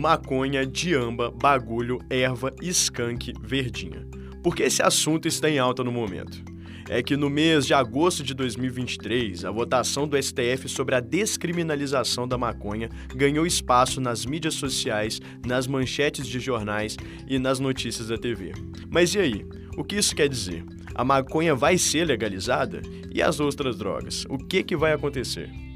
maconha, diamba, bagulho, erva, skunk, verdinha. Por que esse assunto está em alta no momento? É que no mês de agosto de 2023, a votação do STF sobre a descriminalização da maconha ganhou espaço nas mídias sociais, nas manchetes de jornais e nas notícias da TV. Mas e aí? O que isso quer dizer? A maconha vai ser legalizada? E as outras drogas? O que, que vai acontecer?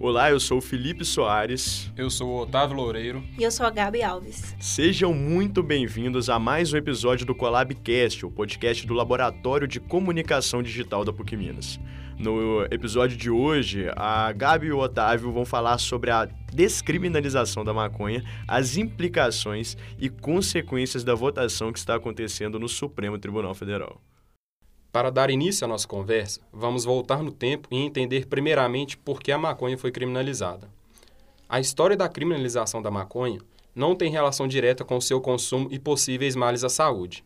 Olá, eu sou o Felipe Soares. Eu sou o Otávio Loureiro. E eu sou a Gabi Alves. Sejam muito bem-vindos a mais um episódio do Collabcast, o podcast do Laboratório de Comunicação Digital da PUC Minas. No episódio de hoje, a Gabi e o Otávio vão falar sobre a descriminalização da maconha, as implicações e consequências da votação que está acontecendo no Supremo Tribunal Federal. Para dar início à nossa conversa, vamos voltar no tempo e entender primeiramente por que a maconha foi criminalizada. A história da criminalização da maconha não tem relação direta com seu consumo e possíveis males à saúde.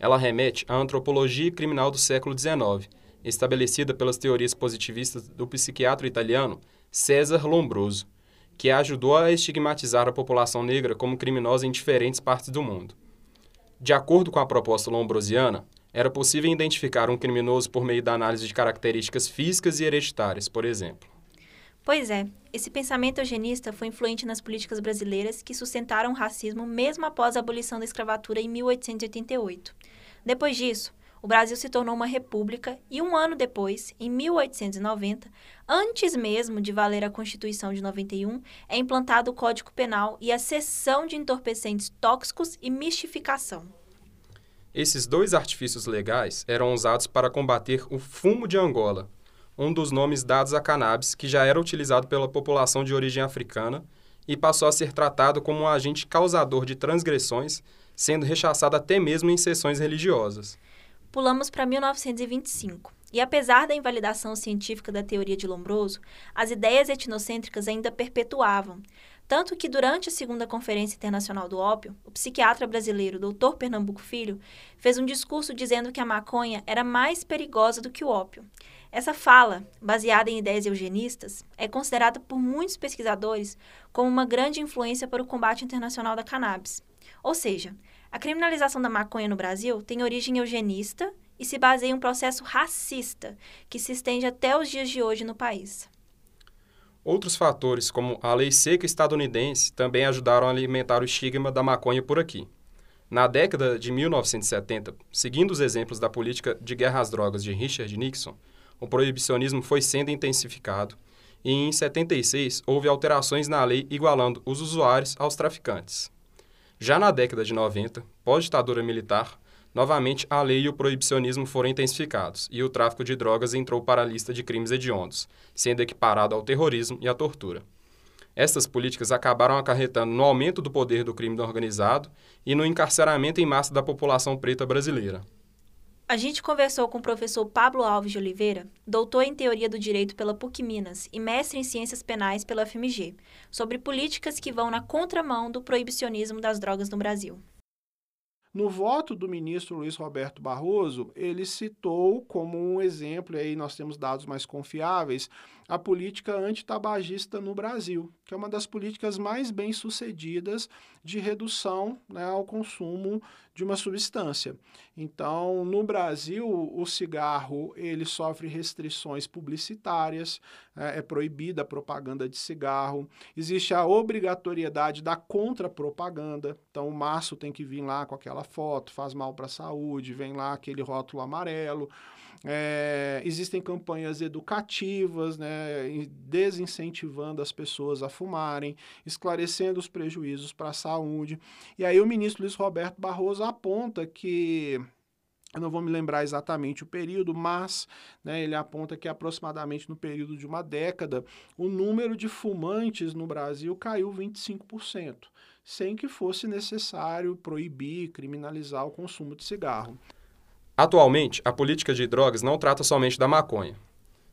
Ela remete à antropologia criminal do século XIX, estabelecida pelas teorias positivistas do psiquiatra italiano César Lombroso, que ajudou a estigmatizar a população negra como criminosa em diferentes partes do mundo. De acordo com a proposta lombrosiana, era possível identificar um criminoso por meio da análise de características físicas e hereditárias, por exemplo. Pois é, esse pensamento eugenista foi influente nas políticas brasileiras que sustentaram o racismo mesmo após a abolição da escravatura em 1888. Depois disso, o Brasil se tornou uma república e um ano depois, em 1890, antes mesmo de valer a Constituição de 91, é implantado o Código Penal e a cessão de entorpecentes tóxicos e mistificação. Esses dois artifícios legais eram usados para combater o fumo de Angola, um dos nomes dados a cannabis que já era utilizado pela população de origem africana e passou a ser tratado como um agente causador de transgressões, sendo rechaçado até mesmo em sessões religiosas. Pulamos para 1925. E apesar da invalidação científica da teoria de Lombroso, as ideias etnocêntricas ainda perpetuavam, tanto que, durante a segunda Conferência Internacional do Ópio, o psiquiatra brasileiro Dr. Pernambuco Filho fez um discurso dizendo que a maconha era mais perigosa do que o ópio. Essa fala, baseada em ideias eugenistas, é considerada por muitos pesquisadores como uma grande influência para o combate internacional da cannabis. Ou seja, a criminalização da maconha no Brasil tem origem eugenista e se baseia em um processo racista que se estende até os dias de hoje no país. Outros fatores, como a lei seca estadunidense, também ajudaram a alimentar o estigma da maconha por aqui. Na década de 1970, seguindo os exemplos da política de guerra às drogas de Richard Nixon, o proibicionismo foi sendo intensificado e, em 76, houve alterações na lei igualando os usuários aos traficantes. Já na década de 90, pós-ditadura militar, Novamente, a lei e o proibicionismo foram intensificados e o tráfico de drogas entrou para a lista de crimes hediondos, sendo equiparado ao terrorismo e à tortura. Estas políticas acabaram acarretando no aumento do poder do crime organizado e no encarceramento em massa da população preta brasileira. A gente conversou com o professor Pablo Alves de Oliveira, doutor em Teoria do Direito pela PUC Minas e mestre em Ciências Penais pela FMG, sobre políticas que vão na contramão do proibicionismo das drogas no Brasil. No voto do ministro Luiz Roberto Barroso, ele citou como um exemplo, e aí nós temos dados mais confiáveis, a política antitabagista no Brasil, que é uma das políticas mais bem sucedidas de redução né, ao consumo de uma substância. Então, no Brasil, o cigarro ele sofre restrições publicitárias, é, é proibida a propaganda de cigarro, existe a obrigatoriedade da contrapropaganda, então o maço tem que vir lá com aquela foto, faz mal para a saúde, vem lá aquele rótulo amarelo. É, existem campanhas educativas, né, desincentivando as pessoas a fumarem, esclarecendo os prejuízos para a saúde. E aí o ministro Luiz Roberto Barroso aponta que eu não vou me lembrar exatamente o período, mas né, ele aponta que aproximadamente no período de uma década, o número de fumantes no Brasil caiu 25%, sem que fosse necessário proibir, criminalizar o consumo de cigarro. Atualmente, a política de drogas não trata somente da maconha.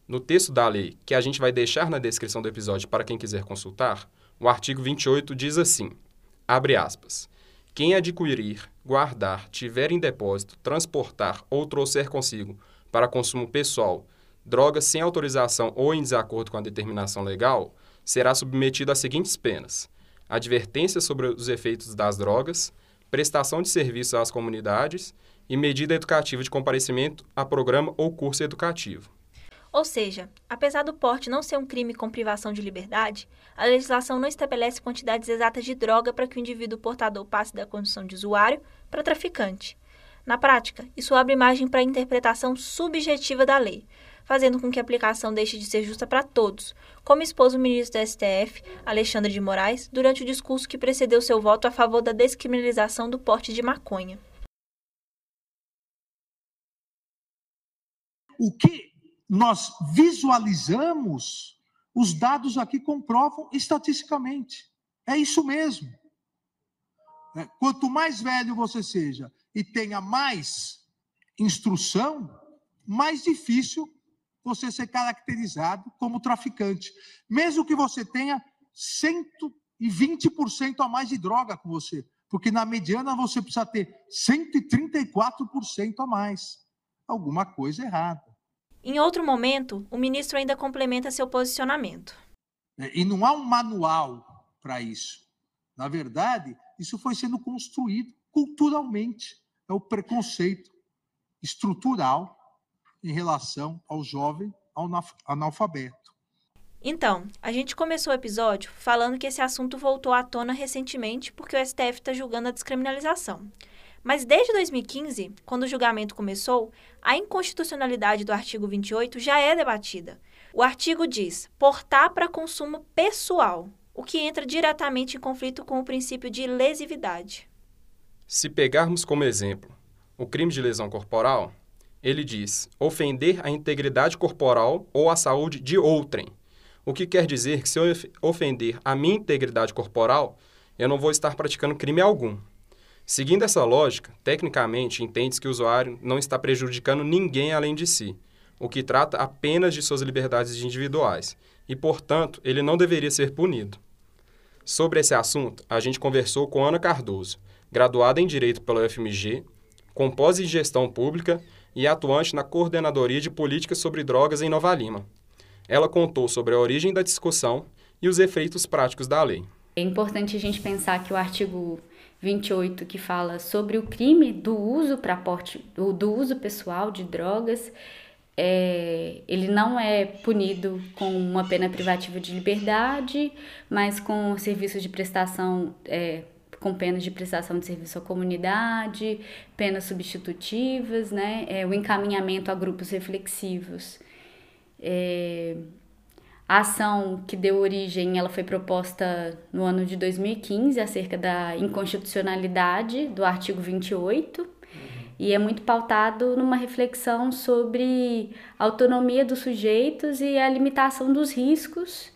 No texto da lei, que a gente vai deixar na descrição do episódio para quem quiser consultar, o artigo 28 diz assim: abre aspas. Quem adquirir, guardar, tiver em depósito, transportar ou trouxer consigo para consumo pessoal drogas sem autorização ou em desacordo com a determinação legal, será submetido às seguintes penas: advertências sobre os efeitos das drogas, prestação de serviços às comunidades e medida educativa de comparecimento a programa ou curso educativo. Ou seja, apesar do porte não ser um crime com privação de liberdade, a legislação não estabelece quantidades exatas de droga para que o indivíduo portador passe da condição de usuário para traficante. Na prática, isso abre margem para a interpretação subjetiva da lei, fazendo com que a aplicação deixe de ser justa para todos, como expôs o ministro do STF, Alexandre de Moraes, durante o discurso que precedeu seu voto a favor da descriminalização do porte de maconha. O que nós visualizamos, os dados aqui comprovam estatisticamente. É isso mesmo. É, quanto mais velho você seja e tenha mais instrução, mais difícil você ser caracterizado como traficante. Mesmo que você tenha 120% a mais de droga com você, porque na mediana você precisa ter 134% a mais. Alguma coisa errada. Em outro momento, o ministro ainda complementa seu posicionamento. É, e não há um manual para isso. Na verdade, isso foi sendo construído culturalmente. É o preconceito estrutural em relação ao jovem analfabeto. Então, a gente começou o episódio falando que esse assunto voltou à tona recentemente porque o STF está julgando a descriminalização. Mas desde 2015, quando o julgamento começou, a inconstitucionalidade do artigo 28 já é debatida. O artigo diz portar para consumo pessoal, o que entra diretamente em conflito com o princípio de lesividade. Se pegarmos como exemplo o crime de lesão corporal, ele diz ofender a integridade corporal ou a saúde de outrem. O que quer dizer que se eu ofender a minha integridade corporal, eu não vou estar praticando crime algum. Seguindo essa lógica, tecnicamente entende-se que o usuário não está prejudicando ninguém além de si, o que trata apenas de suas liberdades individuais, e, portanto, ele não deveria ser punido. Sobre esse assunto, a gente conversou com Ana Cardoso, graduada em Direito pela UFMG, com pós em Gestão Pública e atuante na Coordenadoria de Políticas sobre Drogas em Nova Lima. Ela contou sobre a origem da discussão e os efeitos práticos da lei. É importante a gente pensar que o artigo 28 que fala sobre o crime do uso para porte do uso pessoal de drogas é, ele não é punido com uma pena privativa de liberdade, mas com serviços de prestação, é, com penas de prestação de serviço à comunidade, penas substitutivas, né, é, o encaminhamento a grupos reflexivos. É, a ação que deu origem, ela foi proposta no ano de 2015, acerca da inconstitucionalidade do artigo 28, uhum. e é muito pautado numa reflexão sobre a autonomia dos sujeitos e a limitação dos riscos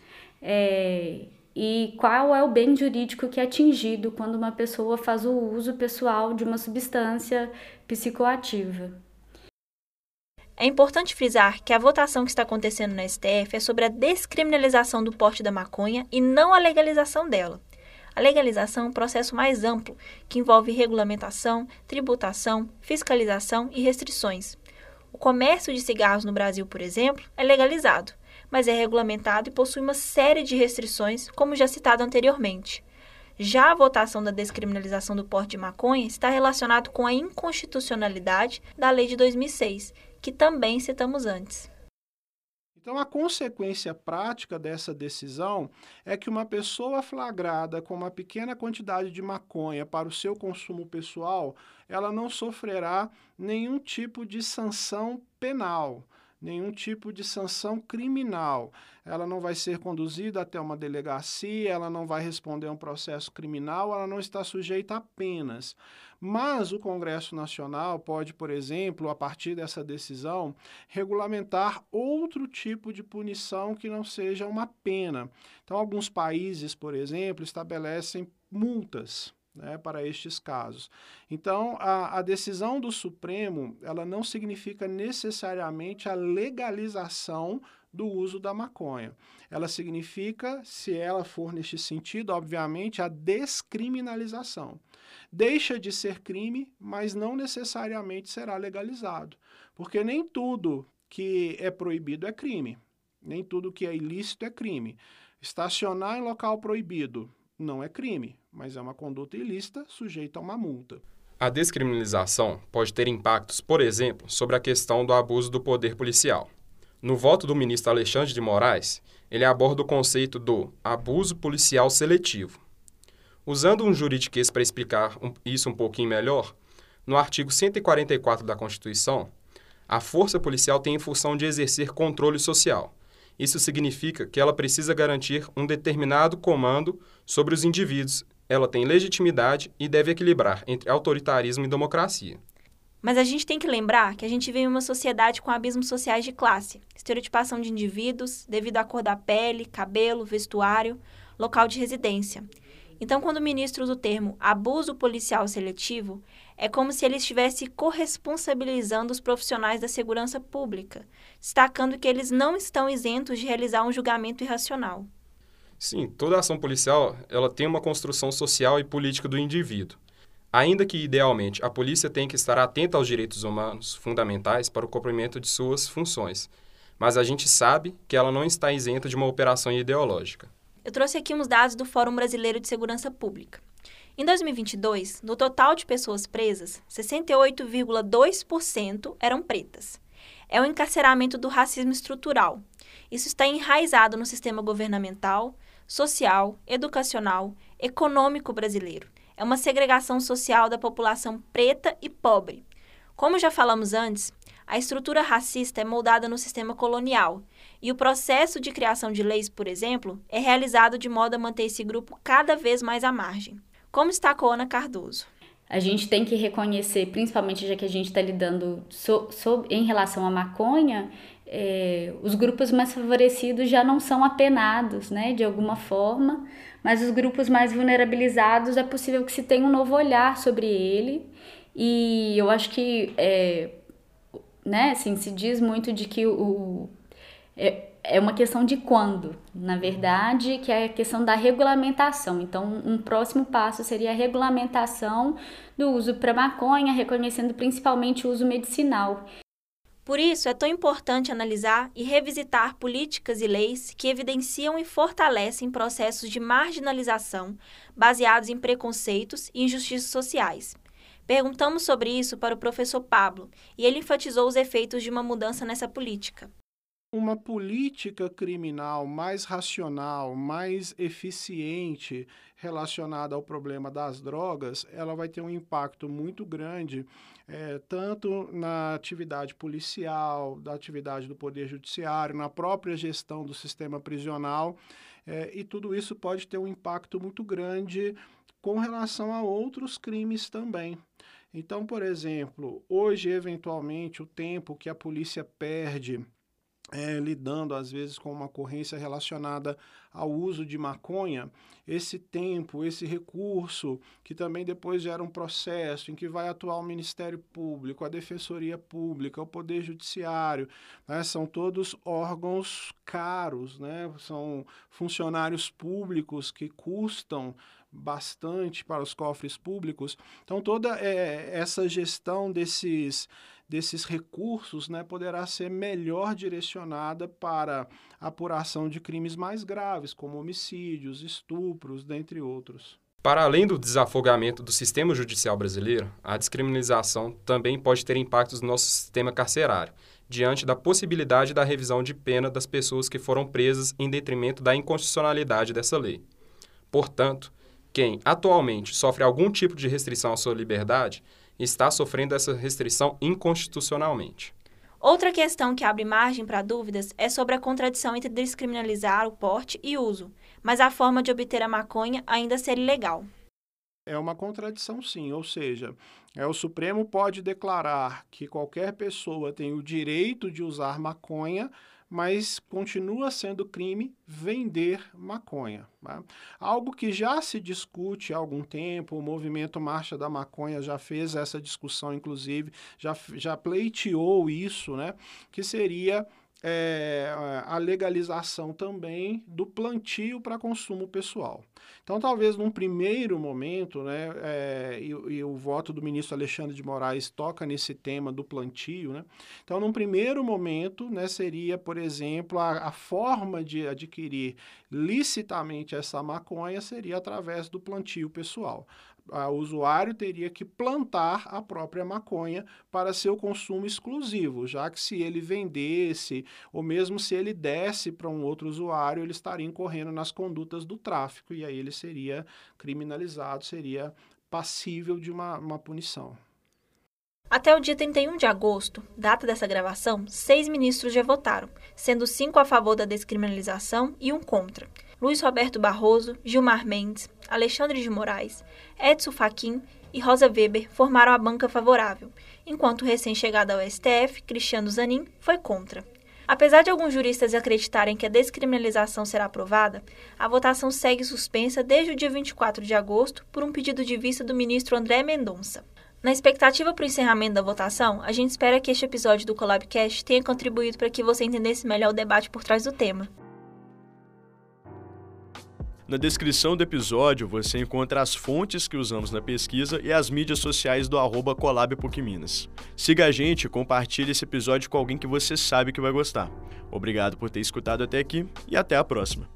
é, e qual é o bem jurídico que é atingido quando uma pessoa faz o uso pessoal de uma substância psicoativa. É importante frisar que a votação que está acontecendo na STF é sobre a descriminalização do porte da maconha e não a legalização dela. A legalização é um processo mais amplo, que envolve regulamentação, tributação, fiscalização e restrições. O comércio de cigarros no Brasil, por exemplo, é legalizado, mas é regulamentado e possui uma série de restrições, como já citado anteriormente. Já a votação da descriminalização do porte de maconha está relacionado com a inconstitucionalidade da Lei de 2006, que também citamos antes. Então, a consequência prática dessa decisão é que uma pessoa flagrada com uma pequena quantidade de maconha para o seu consumo pessoal, ela não sofrerá nenhum tipo de sanção penal nenhum tipo de sanção criminal. Ela não vai ser conduzida até uma delegacia, ela não vai responder a um processo criminal, ela não está sujeita a penas. Mas o Congresso Nacional pode, por exemplo, a partir dessa decisão, regulamentar outro tipo de punição que não seja uma pena. Então, alguns países, por exemplo, estabelecem multas né, para estes casos. Então, a, a, decisão do Supremo ela não significa necessariamente a legalização do uso da maconha. Ela significa, se ela for neste sentido, obviamente, a descriminalização. Deixa de ser crime, mas não necessariamente será legalizado, porque nem tudo que é proibido é crime, nem tudo que é ilícito é crime. Estacionar em local proibido não é crime, mas é uma conduta ilícita sujeita a uma multa. A descriminalização pode ter impactos, por exemplo, sobre a questão do abuso do poder policial. No voto do ministro Alexandre de Moraes, ele aborda o conceito do abuso policial seletivo. Usando um juridiquês para explicar isso um pouquinho melhor, no artigo 144 da Constituição, a força policial tem em função de exercer controle social. Isso significa que ela precisa garantir um determinado comando sobre os indivíduos. Ela tem legitimidade e deve equilibrar entre autoritarismo e democracia. Mas a gente tem que lembrar que a gente vive em uma sociedade com abismos sociais de classe, estereotipação de indivíduos devido à cor da pele, cabelo, vestuário, local de residência. Então, quando o ministro usa o termo abuso policial seletivo, é como se ele estivesse corresponsabilizando os profissionais da segurança pública, destacando que eles não estão isentos de realizar um julgamento irracional. Sim, toda ação policial ela tem uma construção social e política do indivíduo. Ainda que, idealmente, a polícia tenha que estar atenta aos direitos humanos fundamentais para o cumprimento de suas funções, mas a gente sabe que ela não está isenta de uma operação ideológica. Eu trouxe aqui uns dados do Fórum Brasileiro de Segurança Pública. Em 2022, no total de pessoas presas, 68,2% eram pretas. É o encarceramento do racismo estrutural. Isso está enraizado no sistema governamental, social, educacional, econômico brasileiro. É uma segregação social da população preta e pobre. Como já falamos antes, a estrutura racista é moldada no sistema colonial, e o processo de criação de leis, por exemplo, é realizado de modo a manter esse grupo cada vez mais à margem como destacou Ana Cardoso. A gente tem que reconhecer, principalmente já que a gente está lidando so, so, em relação à maconha, é, os grupos mais favorecidos já não são apenados, né, de alguma forma, mas os grupos mais vulnerabilizados é possível que se tenha um novo olhar sobre ele. E eu acho que, é, né, assim, se diz muito de que o, é, é uma questão de quando, na verdade, que é a questão da regulamentação. Então, um próximo passo seria a regulamentação do uso para maconha, reconhecendo principalmente o uso medicinal. Por isso, é tão importante analisar e revisitar políticas e leis que evidenciam e fortalecem processos de marginalização baseados em preconceitos e injustiças sociais. Perguntamos sobre isso para o professor Pablo e ele enfatizou os efeitos de uma mudança nessa política. Uma política criminal mais racional, mais eficiente relacionada ao problema das drogas, ela vai ter um impacto muito grande, é, tanto na atividade policial, da atividade do Poder Judiciário, na própria gestão do sistema prisional, é, e tudo isso pode ter um impacto muito grande com relação a outros crimes também. Então, por exemplo, hoje, eventualmente, o tempo que a polícia perde é, lidando às vezes com uma ocorrência relacionada ao uso de maconha, esse tempo, esse recurso, que também depois gera um processo em que vai atuar o Ministério Público, a Defensoria Pública, o Poder Judiciário, né? são todos órgãos caros, né? são funcionários públicos que custam bastante para os cofres públicos. Então, toda é, essa gestão desses desses recursos né, poderá ser melhor direcionada para apuração de crimes mais graves, como homicídios, estupros, dentre outros. Para além do desafogamento do sistema judicial brasileiro, a descriminalização também pode ter impactos no nosso sistema carcerário, diante da possibilidade da revisão de pena das pessoas que foram presas em detrimento da inconstitucionalidade dessa lei. Portanto, quem atualmente sofre algum tipo de restrição à sua liberdade está sofrendo essa restrição inconstitucionalmente. Outra questão que abre margem para dúvidas é sobre a contradição entre descriminalizar o porte e uso, mas a forma de obter a maconha ainda ser ilegal. É uma contradição, sim, ou seja, é, o Supremo pode declarar que qualquer pessoa tem o direito de usar maconha, mas continua sendo crime vender maconha. Tá? Algo que já se discute há algum tempo, o movimento Marcha da Maconha já fez essa discussão, inclusive, já, já pleiteou isso, né? que seria é, a legalização também do plantio para consumo pessoal. Então, talvez num primeiro momento, né, é, e, e, o voto do ministro Alexandre de Moraes toca nesse tema do plantio, né? Então, num primeiro momento, né, seria, por exemplo, a, a forma de adquirir licitamente essa maconha seria através do plantio pessoal o usuário teria que plantar a própria maconha para seu consumo exclusivo, já que se ele vendesse ou mesmo se ele desse para um outro usuário, ele estaria incorrendo nas condutas do tráfico e aí ele seria criminalizado, seria passível de uma, uma punição. Até o dia 31 de agosto, data dessa gravação, seis ministros já votaram, sendo cinco a favor da descriminalização e um contra. Luiz Roberto Barroso, Gilmar Mendes, Alexandre de Moraes, Edson Fachin e Rosa Weber formaram a banca favorável, enquanto o recém-chegado ao STF, Cristiano Zanin, foi contra. Apesar de alguns juristas acreditarem que a descriminalização será aprovada, a votação segue suspensa desde o dia 24 de agosto por um pedido de vista do ministro André Mendonça. Na expectativa para o encerramento da votação, a gente espera que este episódio do Collabcast tenha contribuído para que você entendesse melhor o debate por trás do tema. Na descrição do episódio você encontra as fontes que usamos na pesquisa e as mídias sociais do arroba Siga a gente e compartilhe esse episódio com alguém que você sabe que vai gostar. Obrigado por ter escutado até aqui e até a próxima.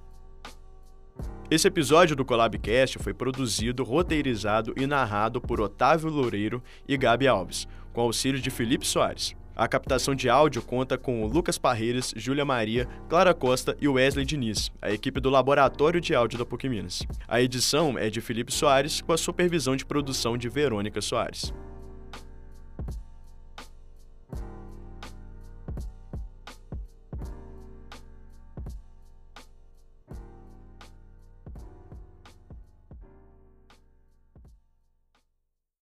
Esse episódio do Collabcast foi produzido, roteirizado e narrado por Otávio Loureiro e Gabi Alves, com auxílio de Felipe Soares. A captação de áudio conta com Lucas Parreiras, Júlia Maria, Clara Costa e Wesley Diniz, a equipe do Laboratório de Áudio da PUC Minas. A edição é de Felipe Soares, com a supervisão de produção de Verônica Soares.